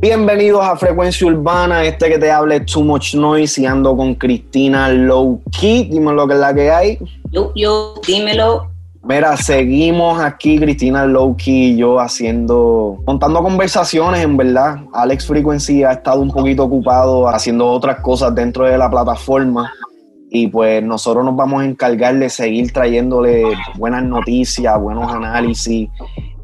Bienvenidos a Frecuencia Urbana, este que te hable Too Much Noise y ando con Cristina Low Key. Dime lo que es la que hay. Yo, yo, dímelo. Mira, seguimos aquí, Cristina Lowkey y yo haciendo, montando conversaciones, en verdad. Alex Frequency ha estado un poquito ocupado haciendo otras cosas dentro de la plataforma y pues nosotros nos vamos a encargar de seguir trayéndole buenas noticias, buenos análisis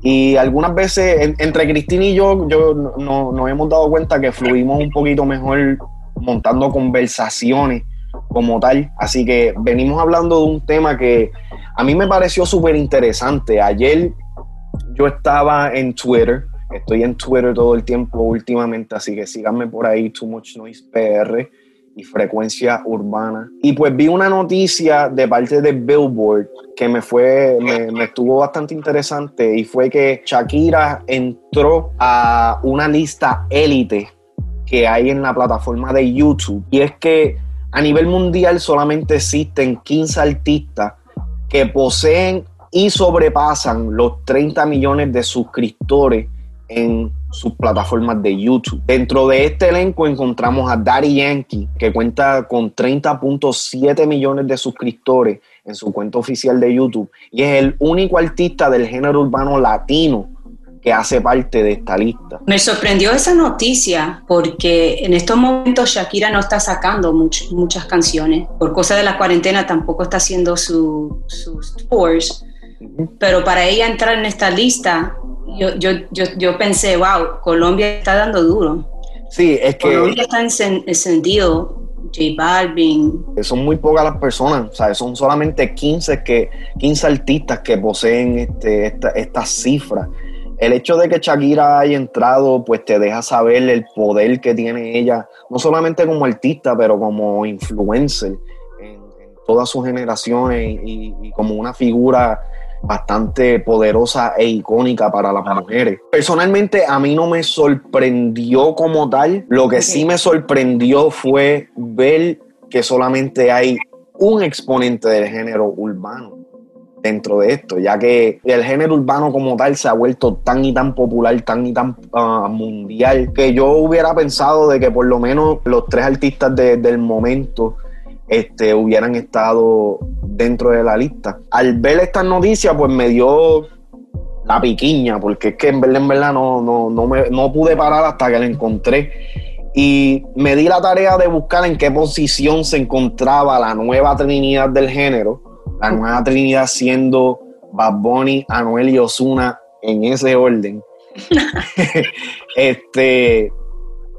y algunas veces entre Cristina y yo, yo no, nos hemos dado cuenta que fluimos un poquito mejor montando conversaciones como tal. Así que venimos hablando de un tema que a mí me pareció súper interesante. Ayer yo estaba en Twitter, estoy en Twitter todo el tiempo últimamente, así que síganme por ahí, Too Much Noise PR y Frecuencia Urbana. Y pues vi una noticia de parte de Billboard que me fue, me, estuvo bastante interesante y fue que Shakira entró a una lista élite que hay en la plataforma de YouTube. Y es que a nivel mundial solamente existen 15 artistas que poseen y sobrepasan los 30 millones de suscriptores en sus plataformas de YouTube. Dentro de este elenco encontramos a Daddy Yankee, que cuenta con 30.7 millones de suscriptores en su cuenta oficial de YouTube y es el único artista del género urbano latino que hace parte de esta lista. Me sorprendió esa noticia porque en estos momentos Shakira no está sacando muchas canciones. Por causa de la cuarentena tampoco está haciendo sus tours. Pero para ella entrar en esta lista, yo, yo, yo, yo pensé, wow, Colombia está dando duro. Sí, es que... Colombia está encendido, J Balvin. Son muy pocas las personas, o sea, son solamente 15, que, 15 artistas que poseen este, esta, esta cifra el hecho de que Shakira haya entrado, pues te deja saber el poder que tiene ella, no solamente como artista, pero como influencer en, todas sus generaciones y, como una figura bastante poderosa e icónica para las mujeres. Personalmente a mí no me sorprendió como tal, lo que sí me sorprendió fue ver que solamente hay un exponente del género urbano dentro de esto, ya que el género urbano como tal se ha vuelto tan y tan popular, tan y tan ah, mundial, que yo hubiera pensado de que por lo menos los tres artistas del momento este, hubieran estado dentro de la lista. Al ver esta noticia, pues me dio la piquiña, porque es que en verdad, en verdad no, no, no, me, no pude parar hasta que la encontré. Y me di la tarea de buscar en qué posición se encontraba la nueva trinidad del género la nueva Trinidad siendo Bad Bunny, Anuel y Osuna en ese orden. este,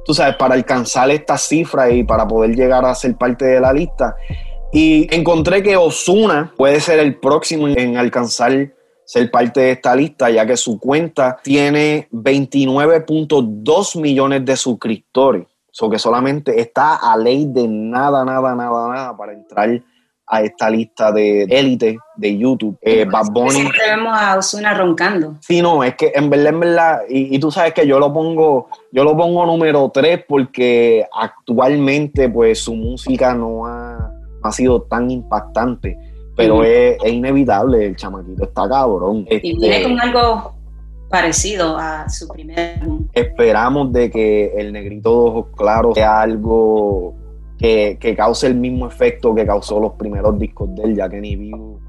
tú sabes, para alcanzar esta cifra y para poder llegar a ser parte de la lista. Y encontré que Osuna puede ser el próximo en alcanzar ser parte de esta lista, ya que su cuenta tiene 29.2 millones de suscriptores. O que solamente está a ley de nada, nada, nada, nada para entrar a esta lista de élite de YouTube. Eh, Bad Bunny. Siempre vemos a Osuna roncando. Sí, no, es que en verdad, en verdad, y, tú sabes que yo lo pongo, yo lo pongo número 3 porque actualmente pues su música no ha, ha sido tan impactante. Pero es, inevitable, el chamaquito está cabrón. y viene este, con algo parecido a su primer Esperamos de que el negrito de ojos claros sea algo que, cause el mismo efecto que causó los primeros discos de él, ya que ni vivo,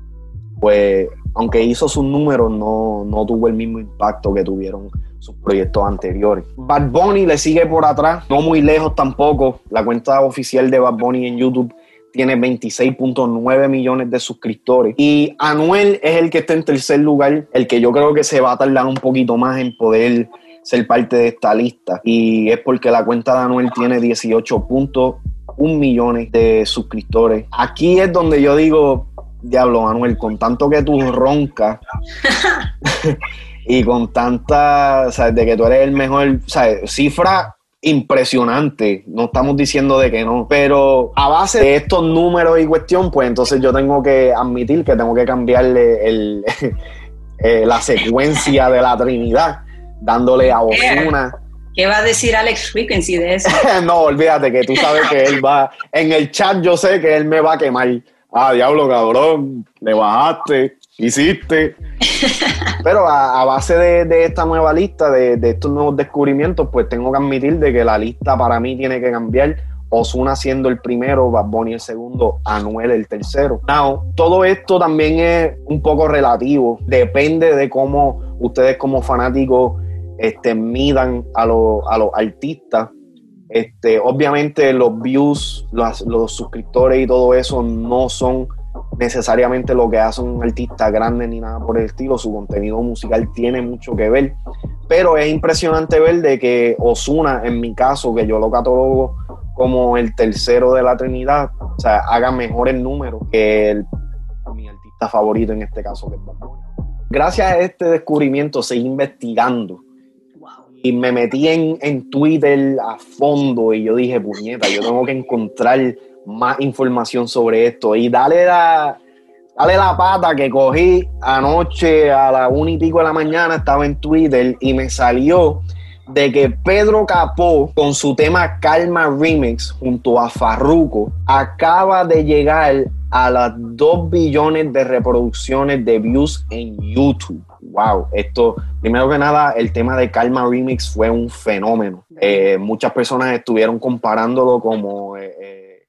pues, aunque hizo sus números, no, no tuvo el mismo impacto que tuvieron sus proyectos anteriores. Bad Bunny le sigue por atrás, no muy lejos tampoco. La cuenta oficial de Bad Bunny en YouTube tiene 26.9 millones de suscriptores. Y Anuel es el que está en tercer lugar, el que yo creo que se va a tardar un poquito más en poder ser parte de esta lista. Y es porque la cuenta de Anuel tiene 18 puntos un millón de suscriptores. Aquí es donde yo digo, diablo Manuel, con tanto que tú roncas y con tanta, o de que tú eres el mejor, o cifra impresionante, no estamos diciendo de que no, pero a base de estos números y cuestión, pues entonces yo tengo que admitir que tengo que cambiarle el, eh, la secuencia de la Trinidad, dándole a Osuna ¿Qué va a decir Alex Frequency de eso? no, olvídate que tú sabes que él va. En el chat yo sé que él me va a quemar. Ah, diablo, cabrón, le bajaste. hiciste. Pero a, base de, esta nueva lista, de, estos nuevos descubrimientos, pues tengo que admitir de que la lista para mí tiene que cambiar. Osuna siendo el primero, Bad Bunny el segundo, Anuel el tercero. Now, todo esto también es un poco relativo. Depende de cómo ustedes como fanáticos este, midan a, a los artistas. Este, obviamente los views, los suscriptores y todo eso no son necesariamente lo que hace un artista grande ni nada por el estilo, su contenido musical tiene mucho que ver, pero es impresionante ver de que Osuna, en mi caso, que yo lo catalogo como el tercero de la Trinidad, o sea, haga mejores números que mi artista favorito en este caso, que es Gracias a este descubrimiento seguí investigando y me metí en, en Twitter a fondo y yo dije, puñeta, yo tengo que encontrar más información sobre esto. Y dale la, dale la pata que cogí anoche a la una y pico de la mañana, estaba en Twitter y me salió de que Pedro Capó con su tema Calma Remix junto a Farruko acaba de llegar a las 2 billones de reproducciones de views en YouTube. Wow, esto, primero que nada, el tema de Calma Remix fue un fenómeno. Eh, muchas personas estuvieron comparándolo como eh, eh,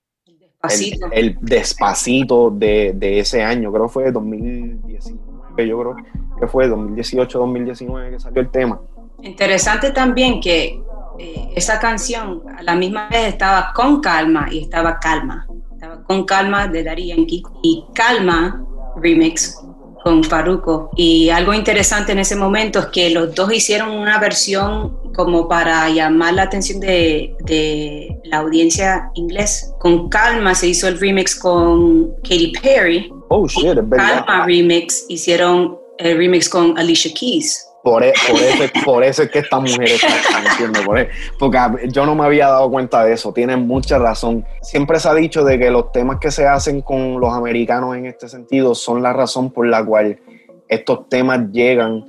el, despacito de, ese año, creo que fue 2019, yo creo que fue 2018-2019 que salió el tema. Interesante también que eh, esa canción a la misma vez estaba con calma y estaba calma. Estaba con calma de Daddy Yankee y calma remix con Farruko. Y algo interesante en ese momento es que los dos hicieron una versión como para llamar la atención de, de la audiencia inglés. Con Calma se hizo el remix con Katy Perry. Oh, shit. Calma remix hicieron el remix con Alicia Keys. Por, e, por, eso, es que esta mujer está diciendo, por e, porque yo no me había dado cuenta de eso, tienen mucha razón. Siempre se ha dicho de que los temas que se hacen con los americanos en este sentido son la razón por la cual estos temas llegan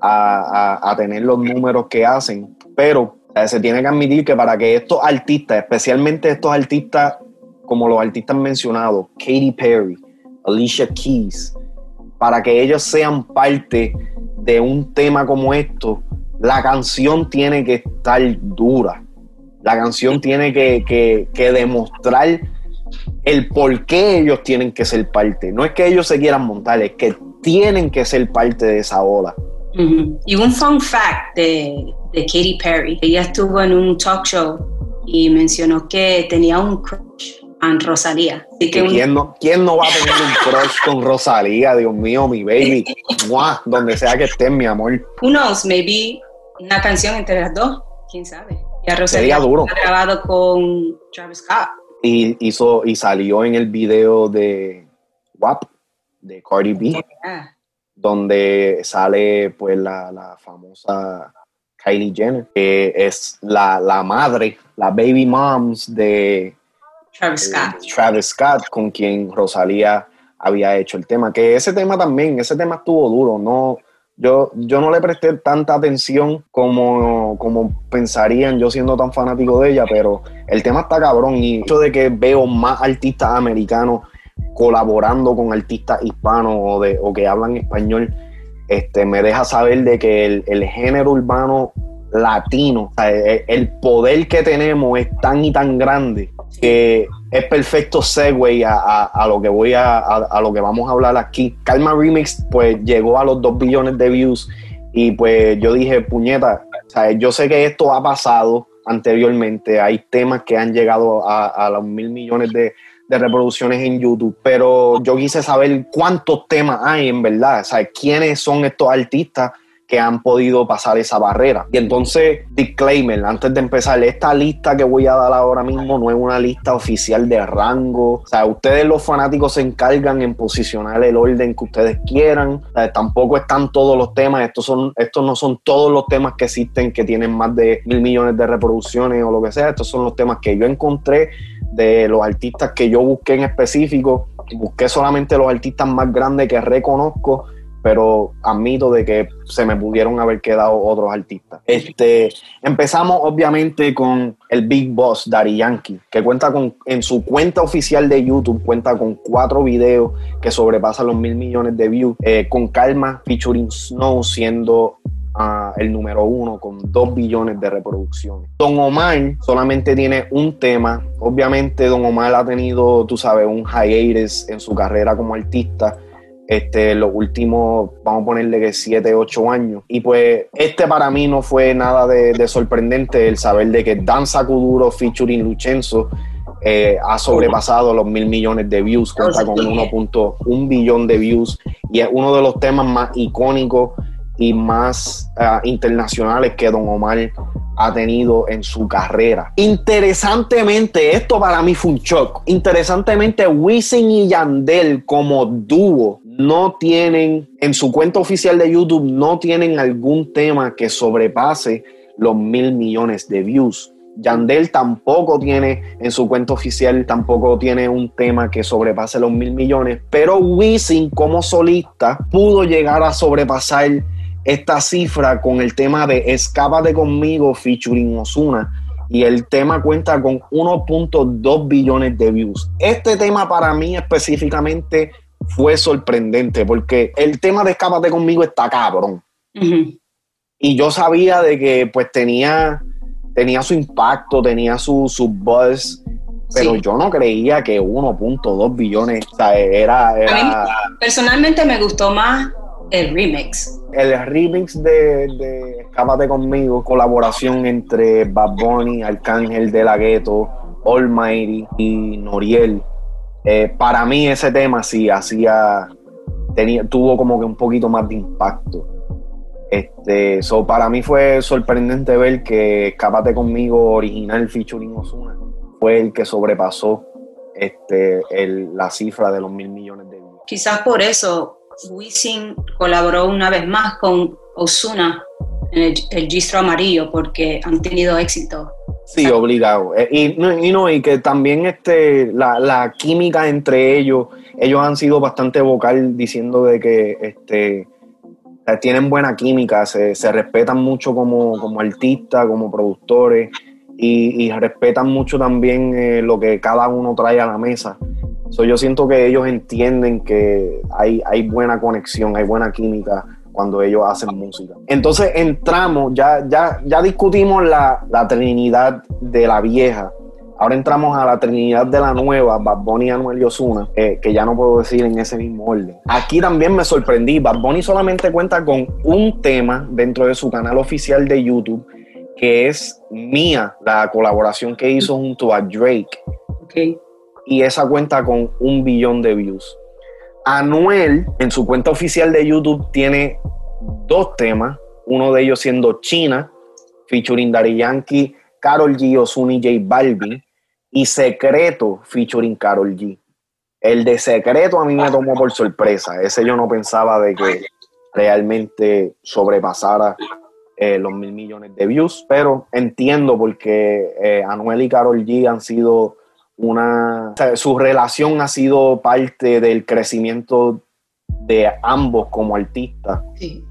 a, a, tener los números que hacen, pero se tiene que admitir que para que estos artistas, especialmente estos artistas como los artistas mencionados, Katy Perry, Alicia Keys, para que ellos sean parte de un tema como esto, la canción tiene que estar dura. La canción tiene que, demostrar el por qué ellos tienen que ser parte. No es que ellos se quieran montar, es que tienen que ser parte de esa ola. Y un fun fact de, de Katy Perry, ella estuvo en un talk show y mencionó que tenía un crush en Rosalía. ¿Quién, no, ¿Quién, no, va a tener un crush con Rosalía? Dios mío, mi baby. Donde sea que estés, mi amor. Who knows? Maybe una canción entre las dos. ¿Quién sabe? Y Rosalía duro. ha grabado con Travis Scott. Y, hizo, y salió en el video de WAP, de Cardi B, donde sale pues la, la famosa Kylie Jenner, que es la, la madre, la baby moms de Travis Scott. Travis Scott, con quien Rosalía había hecho el tema. Que ese tema también, ese tema estuvo duro, no. Yo, yo no le presté tanta atención como, como pensarían yo siendo tan fanático de ella, pero el tema está cabrón y el hecho de que veo más artistas americanos colaborando con artistas hispanos o, de, o que hablan español, este, me deja saber de que el, el género urbano latino, el, poder que tenemos es tan y tan grande que es perfecto segue a, lo que voy a, lo que vamos a hablar aquí. Calma Remix pues llegó a los 2 billones de views y pues yo dije, puñeta, yo sé que esto ha pasado anteriormente, hay temas que han llegado a, los mil millones de, de, reproducciones en YouTube, pero yo quise saber cuántos temas hay en verdad, sea, quiénes son estos artistas que han podido pasar esa barrera. Y entonces, disclaimer, antes de empezar, esta lista que voy a dar ahora mismo no es una lista oficial de rango. O sea, ustedes los fanáticos se encargan en posicionar el orden que ustedes quieran. tampoco están todos los temas, estos, son, estos no son todos los temas que existen que tienen más de mil millones de reproducciones o lo que sea. Estos son los temas que yo encontré de los artistas que yo busqué en específico. Busqué solamente los artistas más grandes que reconozco pero admito de que se me pudieron haber quedado otros artistas. Este, empezamos obviamente con el Big Boss, Daddy Yankee, que cuenta con, en su cuenta oficial de YouTube, cuenta con cuatro videos que sobrepasan los mil millones de views, eh, con Calma featuring Snow siendo uh, el número uno con dos billones de reproducciones. Don Omar solamente tiene un tema. Obviamente Don Omar ha tenido, tú sabes, un hiatus en su carrera como artista este, los últimos, vamos a ponerle que 7, 8 años. Y pues este para mí no fue nada de, sorprendente el saber de que Danza Kuduro featuring Luchenzo eh, ha sobrepasado los mil millones de views, cuenta con 1.1 billón de views y es uno de los temas más icónicos y más ah, internacionales que Don Omar ha tenido en su carrera. Interesantemente, esto para mí fue un shock. Interesantemente, Wisin y Yandel como dúo no tienen, en su cuenta oficial de YouTube, no tienen algún tema que sobrepase los mil millones de views. Yandel tampoco tiene en su cuenta oficial, tampoco tiene un tema que sobrepase los mil millones, pero Wisin como solista pudo llegar a sobrepasar esta cifra con el tema de Escápate conmigo featuring Osuna y el tema cuenta con 1.2 billones de views. Este tema para mí específicamente fue sorprendente porque el tema de Escápate conmigo está cabrón. Y yo sabía de que pues tenía, tenía su impacto, tenía su, su buzz, pero yo no creía que 1.2 billones o sea, era, era... personalmente me gustó más el remix. El remix de, de Escápate conmigo, colaboración entre Bad Bunny, Arcángel de la Gueto, Almighty y Noriel. Eh, para mí ese tema sí hacía, tenía, tuvo como que un poquito más de impacto. Este, so, para mí fue sorprendente ver que Escápate conmigo, original featuring Osuna, fue el que sobrepasó este, el, la cifra de los mil millones de views. Quizás por eso Wisin colaboró una vez más con Osuna en el, el Gistro Amarillo porque han tenido éxito. Sí, obligado. Eh, y, no, y que también este, la, química entre ellos, ellos han sido bastante vocal diciendo de que este, tienen buena química, se, respetan mucho como, como artistas, como productores y, respetan mucho también eh, lo que cada uno trae a la mesa yo siento que ellos entienden que hay buena conexión, hay buena química cuando ellos hacen música. Entonces entramos, ya, ya, ya discutimos la, Trinidad de la vieja. Ahora entramos a la Trinidad de la nueva, Bad Bunny, Anuel y Ozuna, eh, que ya no puedo decir en ese mismo orden. Aquí también me sorprendí. Bad Bunny solamente cuenta con un tema dentro de su canal oficial de YouTube, que es Mía, la colaboración que hizo junto a Drake. Okay y esa cuenta con un billón de views. Anuel, en su cuenta oficial de YouTube, tiene dos temas, uno de ellos siendo China, featuring Daddy Yankee, Carol G, Ozuna y J Balvin, y Secreto, featuring Carol G. El de Secreto a mí me tomó por sorpresa, ese yo no pensaba de que realmente sobrepasara eh, los mil millones de views, pero entiendo porque eh, Anuel y Carol G han sido una, su relación ha sido parte del crecimiento de ambos como artistas. Sí.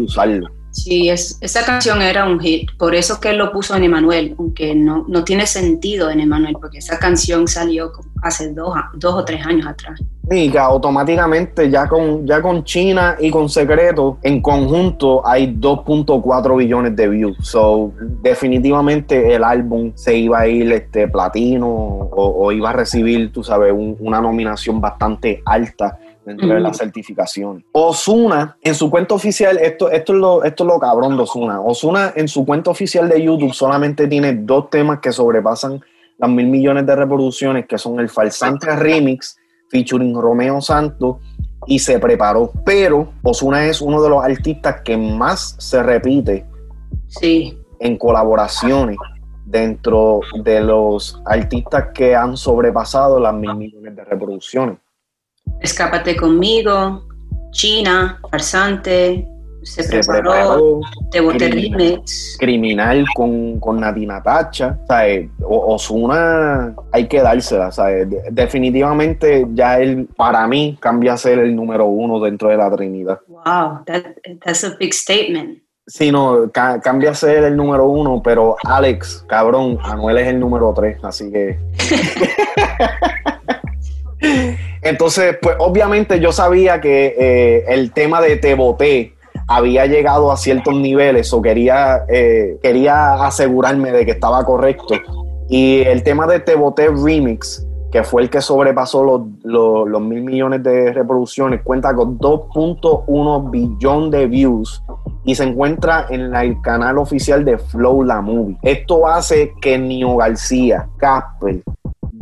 Usarlo. Sí, es, esa canción era un hit, por eso que él lo puso en Emanuel, aunque no, no tiene sentido en Emanuel, porque esa canción salió hace dos, dos o tres años atrás. Y que automáticamente ya con, ya con China y con Secreto, en conjunto hay 2.4 billones de views. So, definitivamente el álbum se iba a ir este, platino o, iba a recibir, tú sabes, una nominación bastante alta dentro de la certificación. Osuna, en su cuenta oficial, esto, esto, es lo, esto es lo cabrón de Osuna. Osuna, en su cuenta oficial de YouTube, solamente tiene dos temas que sobrepasan las mil millones de reproducciones, que son el Falsante Remix, featuring Romeo Santos, y se preparó. Pero Osuna es uno de los artistas que más se repite sí. en colaboraciones dentro de los artistas que han sobrepasado las mil millones de reproducciones. Escápate conmigo, China, Farsante, se, preparó, te boté Criminal con, con Natina Tacha, ¿sabes? Osuna hay que dársela, ¿sabes? Definitivamente ya él, para mí, cambia a ser el número uno dentro de la Trinidad. Wow, that's a big statement. Sí, no, cambia a ser el número uno, pero Alex, cabrón, Anuel es el número tres, así que... Entonces, pues obviamente yo sabía que eh, el tema de Te Boté había llegado a ciertos niveles o quería, eh, quería asegurarme de que estaba correcto. Y el tema de Te Boté Remix, que fue el que sobrepasó los, los, mil millones de reproducciones, cuenta con 2.1 billón de views y se encuentra en el canal oficial de Flow La Movie. Esto hace que Nio García, Casper,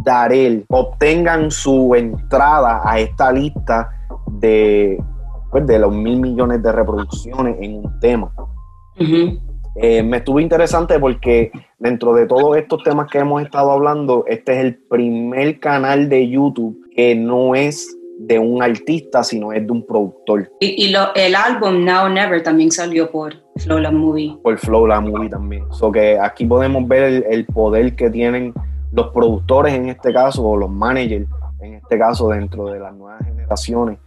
Darel obtengan su entrada a esta lista de, pues, de los mil millones de reproducciones en un tema. Eh, me estuvo interesante porque dentro de todos estos temas que hemos estado hablando, este es el primer canal de YouTube que no es de un artista, sino es de un productor. Y, el álbum Now Never también salió por Flow La Movie. Por Flow La Movie también. So que aquí podemos ver el poder que tienen los productores en este caso, o los managers en este caso, dentro de las nuevas generaciones.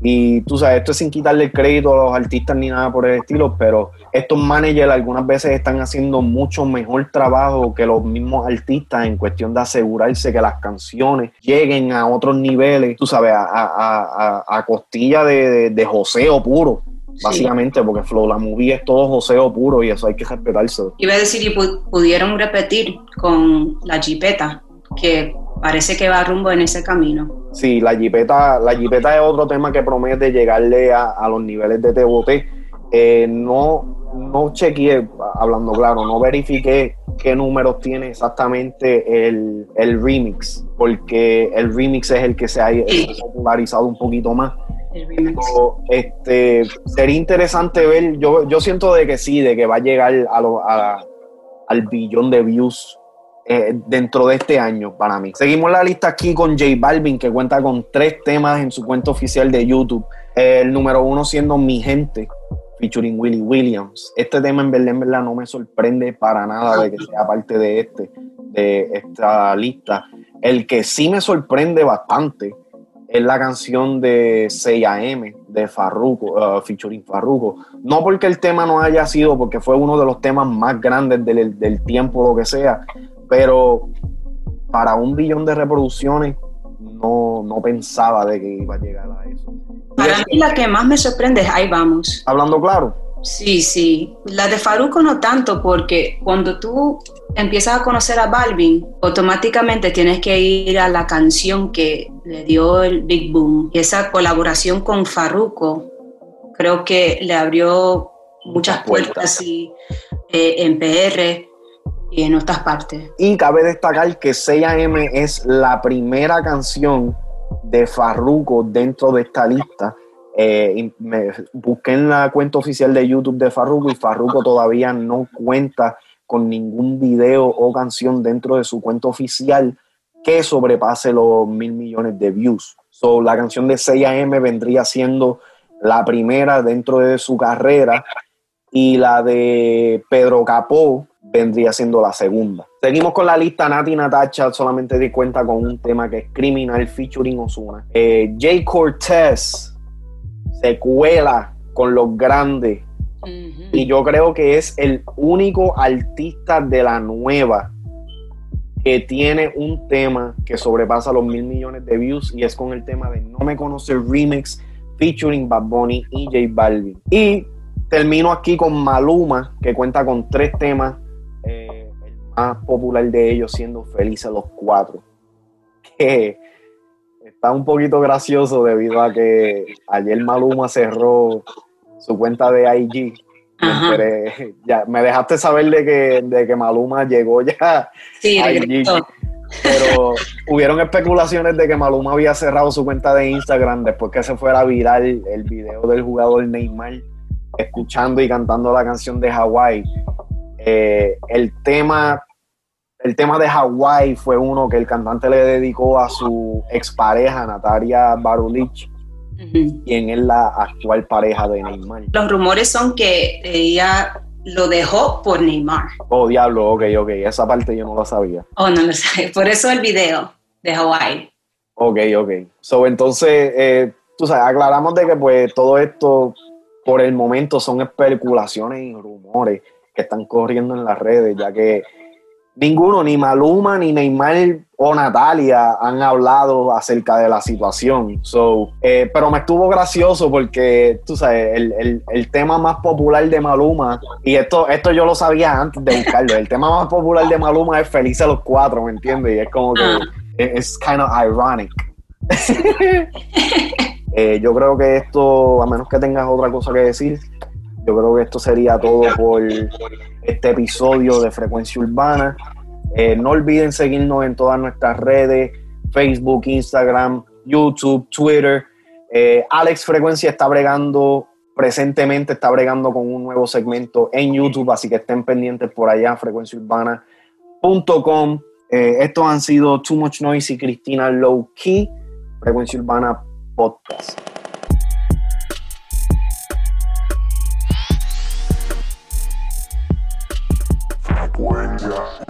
Y tú sabes, esto es sin quitarle el crédito a los artistas ni nada por el estilo, pero estos managers algunas veces están haciendo mucho mejor trabajo que los mismos artistas en cuestión de asegurarse que las canciones lleguen a otros niveles, tú sabes, a, costilla de, de, joseo puro básicamente, porque Flow la movie es todo joseo puro y eso hay que respetarse. Iba a decir, y pudieron repetir con la jipeta, que parece que va rumbo en ese camino. Sí, la jipeta, la jipeta es otro tema que promete llegarle a, los niveles de TBT. Eh, no, no chequeé, hablando claro, no verifiqué qué números tiene exactamente el, remix, porque el remix es el que se ha popularizado un poquito más este, sería interesante ver, yo, yo siento de que sí, de que va a llegar a al billón de views eh, dentro de este año para mí. Seguimos la lista aquí con J Balvin, que cuenta con tres temas en su cuenta oficial de YouTube. el número uno siendo Mi Gente, featuring Willie Williams. Este tema en verdad, en verdad no me sorprende para nada de que sea parte de este, de esta lista. El que sí me sorprende bastante es la canción de 6AM de Farruko, uh, featuring Farruko. No porque el tema no haya sido, porque fue uno de los temas más grandes del, del tiempo, lo que sea, pero para un billón de reproducciones no, no pensaba de que iba a llegar a eso. Para mí la que más me sorprende es Ahí Vamos. Hablando claro. Sí, sí. La de Faruco no tanto, porque cuando tú empiezas a conocer a Balvin, automáticamente tienes que ir a la canción que le dio el Big Boom. Y esa colaboración con Farruko creo que le abrió muchas puertas y, eh, en PR y en otras partes. Y cabe destacar que 6AM es la primera canción de Farruko dentro de esta lista eh, me busqué en la cuenta oficial de YouTube de Farruko y Farruko todavía no cuenta con ningún video o canción dentro de su cuenta oficial que sobrepase los mil millones de views. So, la canción de 6AM vendría siendo la primera dentro de su carrera y la de Pedro Capó vendría siendo la segunda. Seguimos con la lista Nati Natacha, solamente di cuenta con un tema que es Criminal featuring Osuna. Eh, Jay Cortez se cuela con los grandes. Y yo creo que es el único artista de la nueva que tiene un tema que sobrepasa los mil millones de views y es con el tema de No Me Conoce Remix featuring Bad Bunny y J Balvin. Y termino aquí con Maluma, que cuenta con tres temas, eh, el más popular de ellos siendo Felices los Cuatro. Que está un poquito gracioso debido a que ayer Maluma cerró su cuenta de IG. Ya, me dejaste saber de que, de que Maluma llegó ya sí. Pero hubieron especulaciones de que Maluma había cerrado su cuenta de Instagram después que se fuera viral el video del jugador Neymar escuchando y cantando la canción de Hawái. Eh, el tema el tema de Hawái fue uno que el cantante le dedicó a su expareja, Natalia Barulich. Quién es la actual pareja de Neymar. Los rumores son que ella lo dejó por Neymar. Oh, diablo, ok, ok, esa parte yo no la sabía. Oh, no lo sabía, por eso el video de Hawaii. Ok, ok. So, entonces, eh, tú sabes, aclaramos de que pues todo esto por el momento son especulaciones y rumores que están corriendo en las redes, ya que ninguno, ni Maluma, ni Neymar o Natalia han hablado acerca de la situación. So, eh, pero me estuvo gracioso porque, tú sabes, el, el, tema más popular de Maluma, y esto, esto yo lo sabía antes de buscarlo, el tema más popular de Maluma es Felices los Cuatro, ¿me entiendes? Y es como que ah. es kind of ironic. Eh, yo creo que esto, a menos que tengas otra cosa que decir, yo creo que esto sería todo por este episodio de Frecuencia Urbana. Eh, no olviden seguirnos en todas nuestras redes, Facebook, Instagram, YouTube, Twitter. Eh, Alex Frecuencia está bregando, presentemente está bregando con un nuevo segmento en YouTube, así que estén pendientes por allá, frecuenciaurbana.com. Eh, estos han sido Too Much Noise y Cristina Low Key, Frecuencia Urbana Podcast. Frecuencia